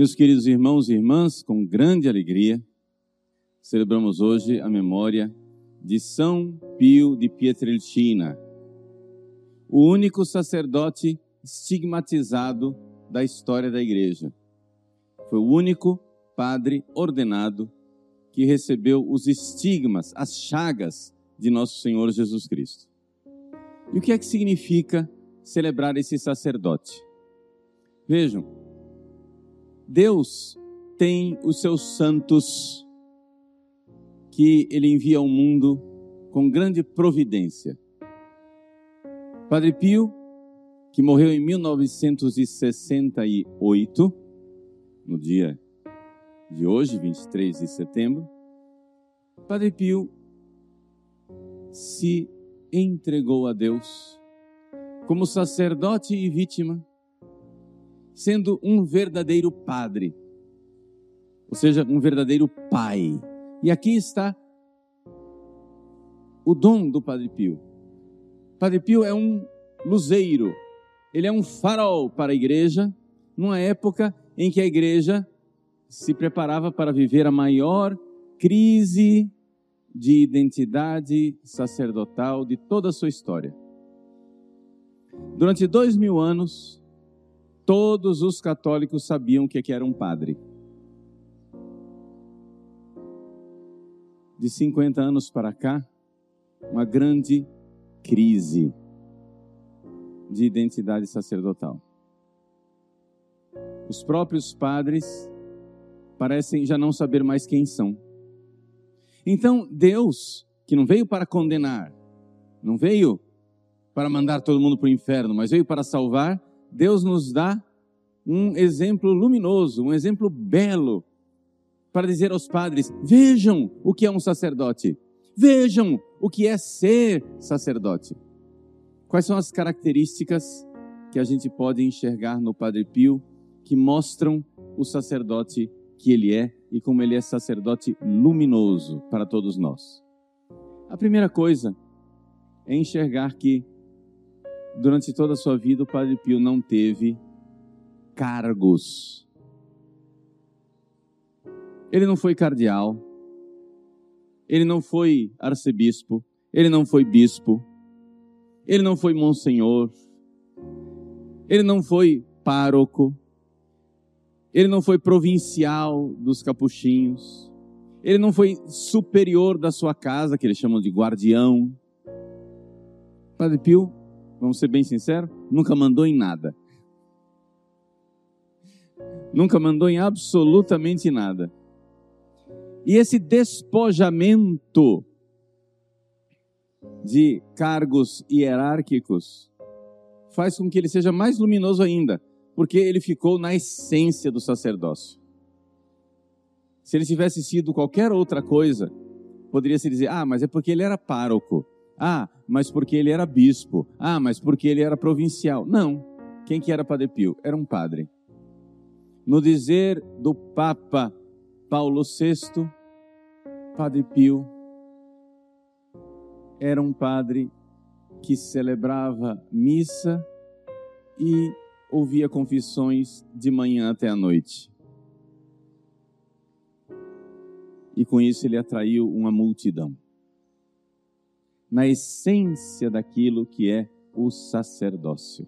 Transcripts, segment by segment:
Meus queridos irmãos e irmãs, com grande alegria, celebramos hoje a memória de São Pio de Pietrelcina, o único sacerdote estigmatizado da história da igreja. Foi o único padre ordenado que recebeu os estigmas, as chagas de nosso Senhor Jesus Cristo. E o que é que significa celebrar esse sacerdote? Vejam, Deus tem os seus santos que ele envia ao mundo com grande providência. Padre Pio, que morreu em 1968, no dia de hoje, 23 de setembro, Padre Pio se entregou a Deus como sacerdote e vítima, sendo um verdadeiro padre, ou seja, um verdadeiro pai. E aqui está o dom do Padre Pio. Padre Pio é um luzeiro, ele é um farol para a igreja, numa época em que a igreja se preparava para viver a maior crise de identidade sacerdotal de toda a sua história. Durante dois mil anos, todos os católicos sabiam o que era um padre. De 50 anos para cá, uma grande crise de identidade sacerdotal. Os próprios padres parecem já não saber mais quem são. Então, Deus, que não veio para condenar, não veio para mandar todo mundo para o inferno, mas veio para salvar, Deus nos dá um exemplo luminoso, um exemplo belo, para dizer aos padres: vejam o que é um sacerdote, vejam o que é ser sacerdote. Quais são as características que a gente pode enxergar no Padre Pio que mostram o sacerdote que ele é e como ele é sacerdote luminoso para todos nós. A primeira coisa é enxergar que durante toda a sua vida o Padre Pio não teve cargos. Ele não foi cardeal, ele não foi arcebispo, ele não foi bispo, ele não foi monsenhor, ele não foi pároco, ele não foi provincial dos capuchinhos. Ele não foi superior da sua casa, que eles chamam de guardião. Padre Pio, vamos ser bem sinceros, nunca mandou em nada. Nunca mandou em absolutamente nada. E esse despojamento de cargos hierárquicos faz com que ele seja mais luminoso ainda porque ele ficou na essência do sacerdócio. Se ele tivesse sido qualquer outra coisa, poderia se dizer: ah, mas é porque ele era pároco. Ah, mas porque ele era bispo. Ah, mas porque ele era provincial. Não. Quem que era Padre Pio? Era um padre. No dizer do Papa Paulo VI, Padre Pio era um padre que celebrava missa e ouvia confissões de manhã até a noite. E com isso ele atraiu uma multidão. Na essência daquilo que é o sacerdócio.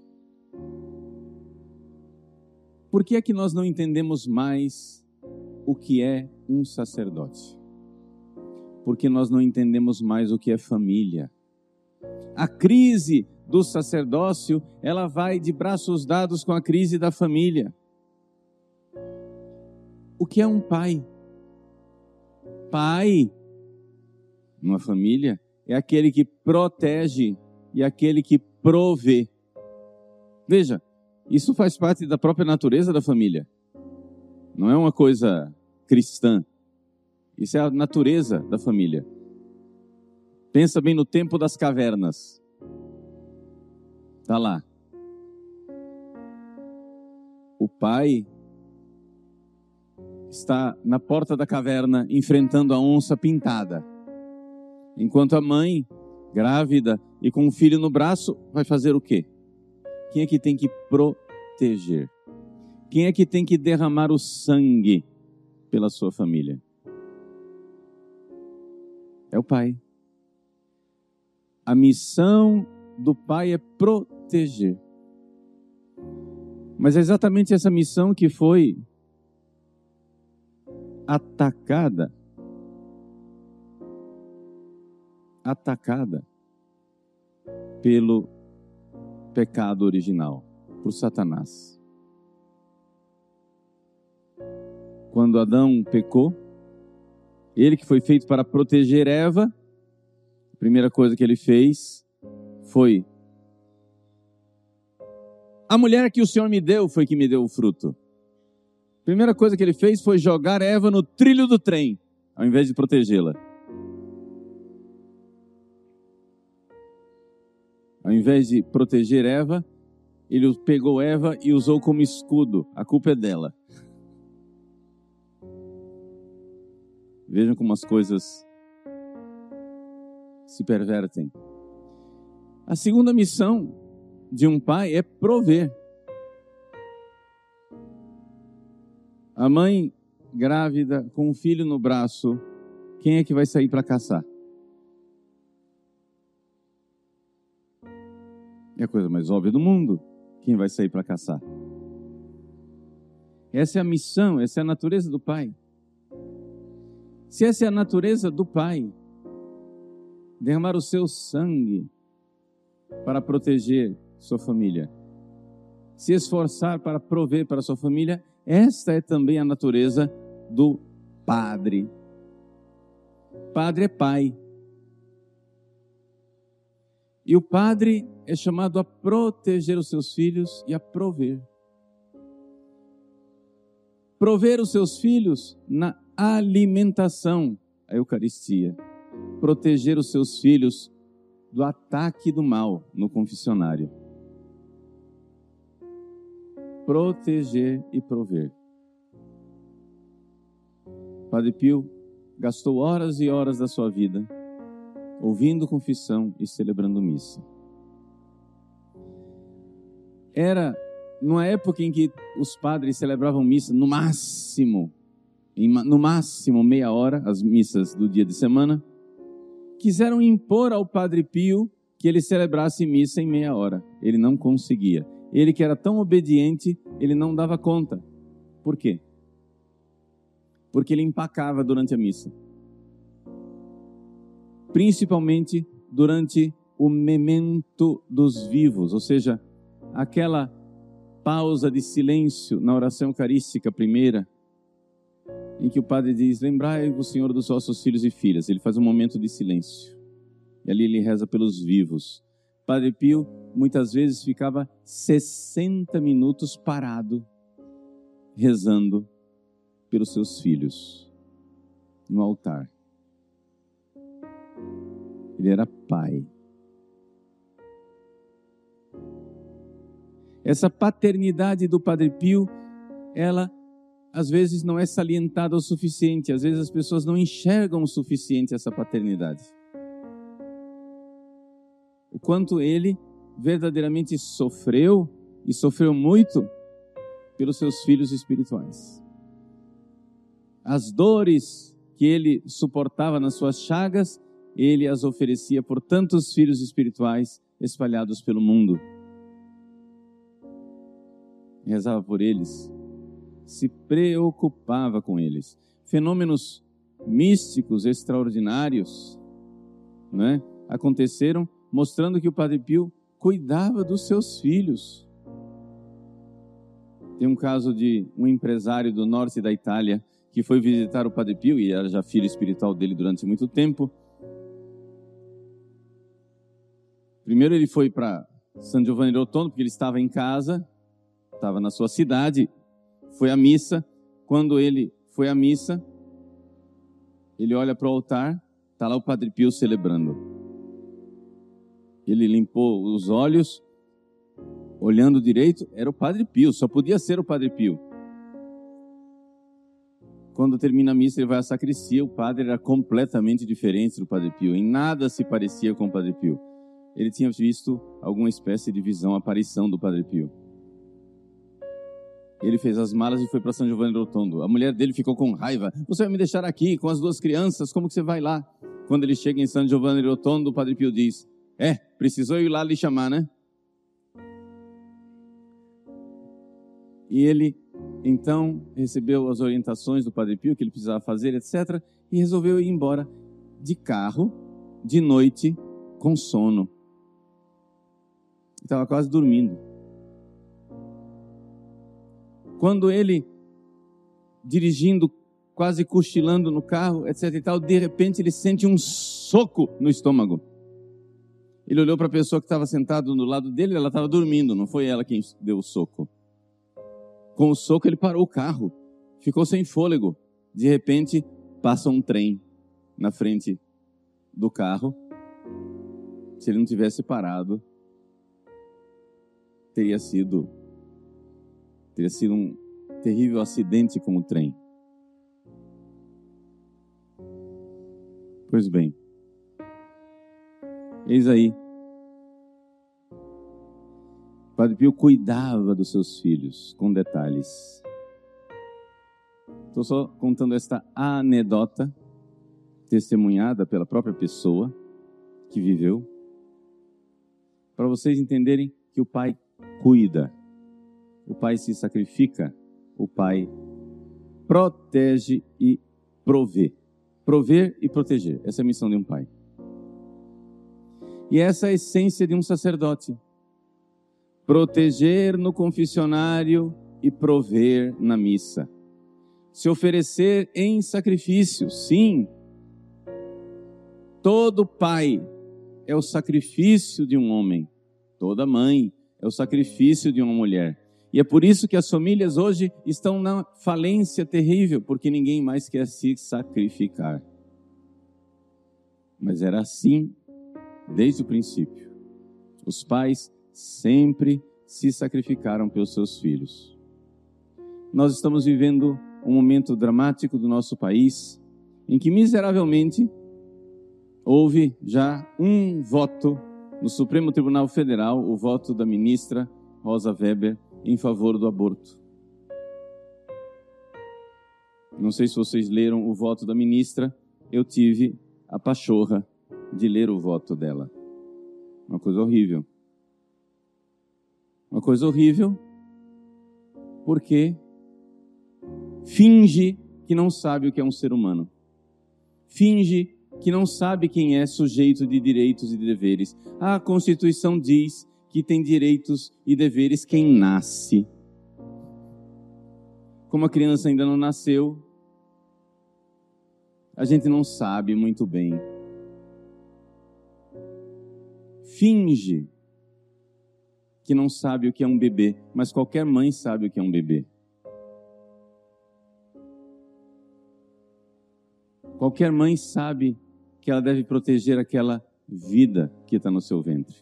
Por que é que nós não entendemos mais o que é um sacerdote? Porque nós não entendemos mais o que é família. A crise do sacerdócio, ela vai de braços dados com a crise da família. O que é um pai? Pai, numa família, é aquele que protege e aquele que provê. Veja, isso faz parte da própria natureza da família. Não é uma coisa cristã. Isso é a natureza da família. Pensa bem no tempo das cavernas. Está lá. O pai está na porta da caverna enfrentando a onça pintada. Enquanto a mãe, grávida e com o filho no braço, vai fazer o quê? Quem é que tem que proteger? Quem é que tem que derramar o sangue pela sua família? É o pai. A missão do pai é proteger. Mas é exatamente essa missão que foi atacada atacada pelo pecado original, por Satanás. Quando Adão pecou, ele que foi feito para proteger Eva, a primeira coisa que ele fez foi: A mulher que o Senhor me deu foi que me deu o fruto. A primeira coisa que ele fez foi jogar Eva no trilho do trem, ao invés de protegê-la. Ao invés de proteger Eva, ele pegou Eva e usou como escudo. A culpa é dela. Vejam como as coisas se pervertem. A segunda missão de um pai é prover. A mãe grávida com um filho no braço, quem é que vai sair para caçar? É a coisa mais óbvia do mundo. Quem vai sair para caçar? Essa é a missão, essa é a natureza do Pai. Se essa é a natureza do Pai, derramar o seu sangue para proteger sua família, se esforçar para prover para sua família, esta é também a natureza do Padre. Padre é Pai. E o Padre é chamado a proteger os seus filhos e a prover. Prover os seus filhos na alimentação, a Eucaristia. Proteger os seus filhos do ataque do mal no confessionário. Proteger e prover. Padre Pio gastou horas e horas da sua vida ouvindo confissão e celebrando missa era numa época em que os padres celebravam missa no máximo, no máximo meia hora, as missas do dia de semana, quiseram impor ao Padre Pio que ele celebrasse missa em meia hora. Ele não conseguia. Ele que era tão obediente, ele não dava conta. Por quê? Porque ele empacava durante a missa. Principalmente durante o memento dos vivos, ou seja, aquela pausa de silêncio na oração eucarística primeira, em que o padre diz: Lembrai-vos, Senhor, dos vossos filhos e filhas. Ele faz um momento de silêncio. E ali ele reza pelos vivos. Padre Pio muitas vezes ficava 60 minutos parado, rezando pelos seus filhos no altar. Ele era pai. Essa paternidade do Padre Pio, ela às vezes não é salientada o suficiente, às vezes as pessoas não enxergam o suficiente essa paternidade. O quanto ele verdadeiramente sofreu e sofreu muito pelos seus filhos espirituais. As dores que ele suportava nas suas chagas, ele as oferecia por tantos filhos espirituais espalhados pelo mundo rezava por eles, se preocupava com eles. Fenômenos místicos extraordinários né, aconteceram, mostrando que o Padre Pio cuidava dos seus filhos. Tem um caso de um empresário do norte da Itália que foi visitar o Padre Pio e era já filho espiritual dele durante muito tempo. Primeiro ele foi para San Giovanni Rotondo porque ele estava em casa estava na sua cidade, foi à missa. Quando ele foi à missa, ele olha para o altar, está lá o Padre Pio celebrando. Ele limpou os olhos, olhando direito, era o Padre Pio, só podia ser o Padre Pio. Quando termina a missa, ele vai à sacristia, o padre era completamente diferente do Padre Pio, em nada se parecia com o Padre Pio. Ele tinha visto alguma espécie de visão, aparição do Padre Pio. Ele fez as malas e foi para São Giovanni Rotondo. A mulher dele ficou com raiva. Você vai me deixar aqui com as duas crianças? Como que você vai lá? Quando ele chega em São Giovanni Rotondo, o Padre Pio diz: É, precisou ir lá lhe chamar, né? E ele então recebeu as orientações do Padre Pio que ele precisava fazer, etc. E resolveu ir embora de carro, de noite, com sono. Estava quase dormindo. Quando ele, dirigindo, quase cochilando no carro, etc e tal, de repente ele sente um soco no estômago. Ele olhou para a pessoa que estava sentada do lado dele, ela estava dormindo, não foi ela quem deu o soco. Com o soco ele parou o carro, ficou sem fôlego. De repente passa um trem na frente do carro. Se ele não tivesse parado, teria sido teria sido um terrível acidente com o trem. Pois bem, eis aí. Padre Pio cuidava dos seus filhos com detalhes. Estou só contando esta anedota testemunhada pela própria pessoa que viveu, para vocês entenderem que o pai cuida, o pai se sacrifica, o pai protege e provê. Prover e proteger, essa é a missão de um pai. E essa é a essência de um sacerdote. Proteger no confessionário e prover na missa. Se oferecer em sacrifício, sim. Todo pai é o sacrifício de um homem. Toda mãe é o sacrifício de uma mulher. E é por isso que as famílias hoje estão na falência terrível, porque ninguém mais quer se sacrificar. Mas era assim desde o princípio. Os pais sempre se sacrificaram pelos seus filhos. Nós estamos vivendo um momento dramático do nosso país em que miseravelmente houve já um voto no Supremo Tribunal Federal o voto da ministra Rosa Weber em favor do aborto. Não sei se vocês leram o voto da ministra, eu tive a pachorra de ler o voto dela. Uma coisa horrível. Uma coisa horrível porque finge que não sabe o que é um ser humano. Finge que não sabe quem é sujeito de direitos e de deveres. A Constituição diz que tem direitos e deveres quem nasce. Como a criança ainda não nasceu, a gente não sabe muito bem. Finge que não sabe o que é um bebê, mas qualquer mãe sabe o que é um bebê. Qualquer mãe sabe que ela deve proteger aquela vida que está no seu ventre.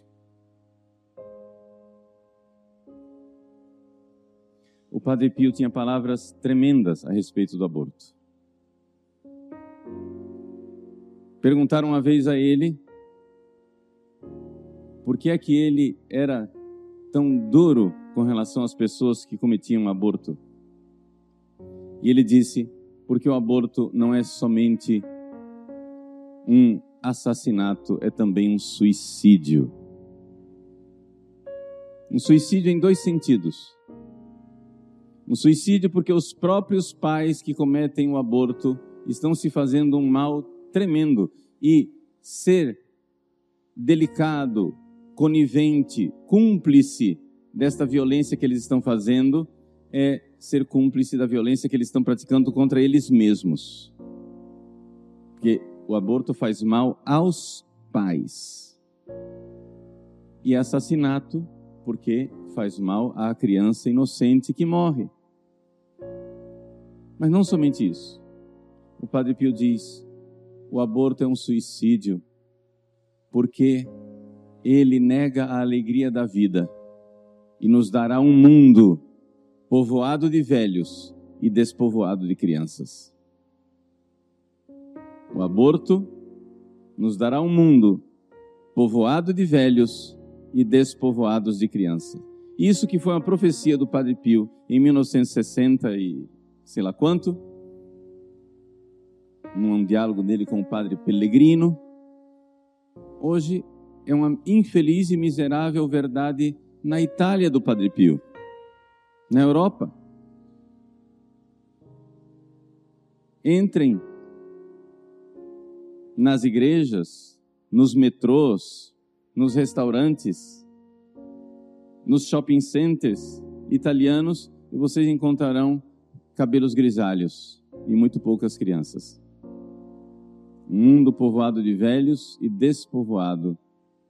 O Padre Pio tinha palavras tremendas a respeito do aborto. Perguntaram uma vez a ele por que é que ele era tão duro com relação às pessoas que cometiam aborto. E ele disse: porque o aborto não é somente um assassinato, é também um suicídio. Um suicídio em dois sentidos. Um suicídio porque os próprios pais que cometem o aborto estão se fazendo um mal tremendo e ser delicado, conivente, cúmplice desta violência que eles estão fazendo é ser cúmplice da violência que eles estão praticando contra eles mesmos. Porque o aborto faz mal aos pais. E assassinato, porque faz mal à criança inocente que morre. Mas não somente isso. O Padre Pio diz: o aborto é um suicídio, porque ele nega a alegria da vida e nos dará um mundo povoado de velhos e despovoado de crianças. O aborto nos dará um mundo povoado de velhos e despovoados de crianças. Isso que foi uma profecia do Padre Pio em 1960 e sei lá quanto, num diálogo dele com o Padre Pellegrino, hoje é uma infeliz e miserável verdade na Itália do Padre Pio, na Europa. Entrem nas igrejas, nos metrôs, nos restaurantes, nos shopping centers italianos e vocês encontrarão cabelos grisalhos e muito poucas crianças. Um mundo povoado de velhos e despovoado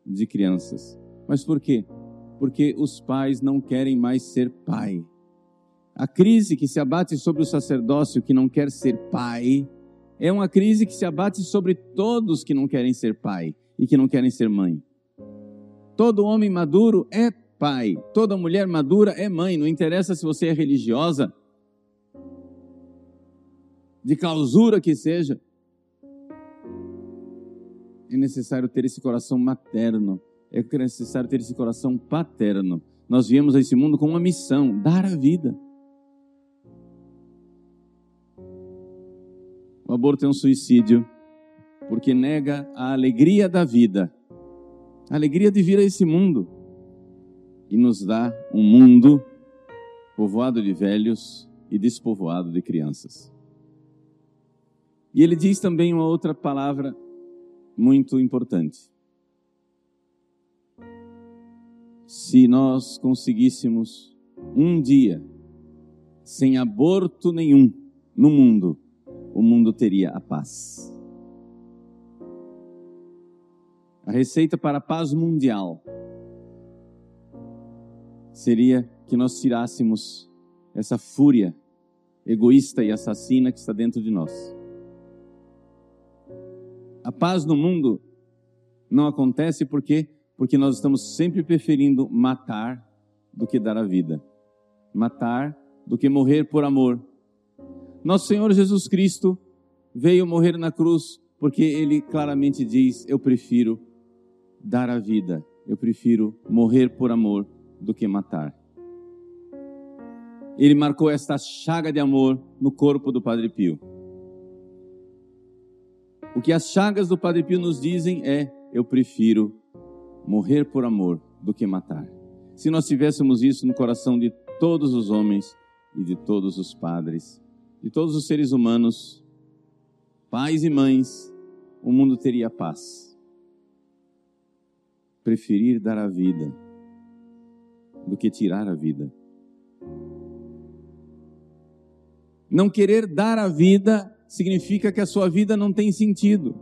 de crianças. Mas por quê? Porque os pais não querem mais ser pai. A crise que se abate sobre o sacerdócio que não quer ser pai é uma crise que se abate sobre todos que não querem ser pai e que não querem ser mãe. Todo homem maduro é pai, toda mulher madura é mãe, não interessa se você é religiosa, de clausura que seja. É necessário ter esse coração materno, é necessário ter esse coração paterno. Nós viemos a esse mundo com uma missão: dar a vida. Aborto é um suicídio porque nega a alegria da vida, a alegria de vir a esse mundo e nos dá um mundo povoado de velhos e despovoado de crianças. E ele diz também uma outra palavra muito importante. Se nós conseguíssemos um dia sem aborto nenhum no mundo, o mundo teria a paz. A receita para a paz mundial seria que nós tirássemos essa fúria egoísta e assassina que está dentro de nós. A paz no mundo não acontece porque porque nós estamos sempre preferindo matar do que dar a vida. Matar do que morrer por amor. Nosso Senhor Jesus Cristo veio morrer na cruz porque ele claramente diz: Eu prefiro dar a vida, eu prefiro morrer por amor do que matar. Ele marcou esta chaga de amor no corpo do Padre Pio. O que as chagas do Padre Pio nos dizem é: eu prefiro morrer por amor do que matar. Se nós tivéssemos isso no coração de todos os homens e de todos os padres, de todos os seres humanos, pais e mães, o mundo teria paz. Preferir dar a vida do que tirar a vida. Não querer dar a vida significa que a sua vida não tem sentido.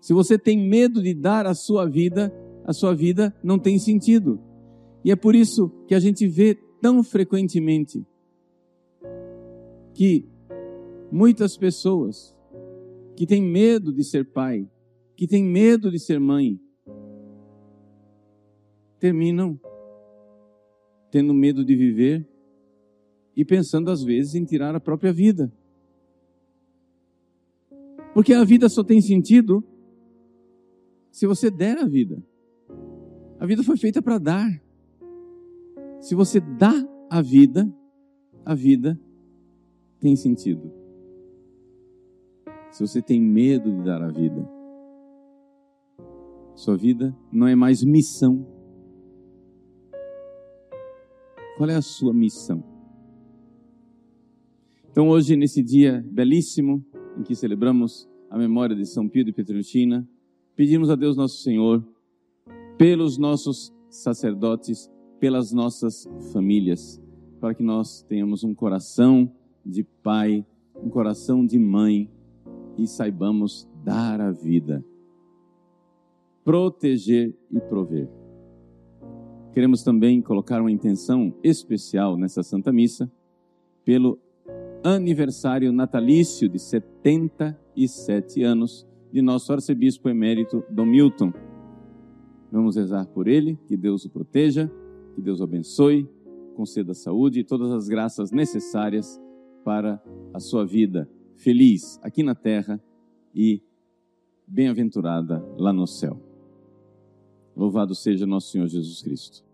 Se você tem medo de dar a sua vida, a sua vida não tem sentido. E é por isso que a gente vê tão frequentemente que muitas pessoas que têm medo de ser pai, que têm medo de ser mãe, terminam tendo medo de viver e pensando às vezes em tirar a própria vida. Porque a vida só tem sentido se você der a vida. A vida foi feita para dar. Se você dá a vida, a vida tem sentido. Se você tem medo de dar a vida, sua vida não é mais missão. Qual é a sua missão? Então, hoje, nesse dia belíssimo, em que celebramos a memória de São Pio de Petreutina, pedimos a Deus Nosso Senhor, pelos nossos sacerdotes, pelas nossas famílias, para que nós tenhamos um coração de pai, um coração de mãe e saibamos dar a vida, proteger e prover. Queremos também colocar uma intenção especial nessa Santa Missa pelo aniversário natalício de 77 anos de nosso arcebispo emérito Dom Milton. Vamos rezar por ele, que Deus o proteja, que Deus o abençoe, conceda saúde e todas as graças necessárias para a sua vida feliz aqui na terra e bem-aventurada lá no céu. Louvado seja nosso Senhor Jesus Cristo.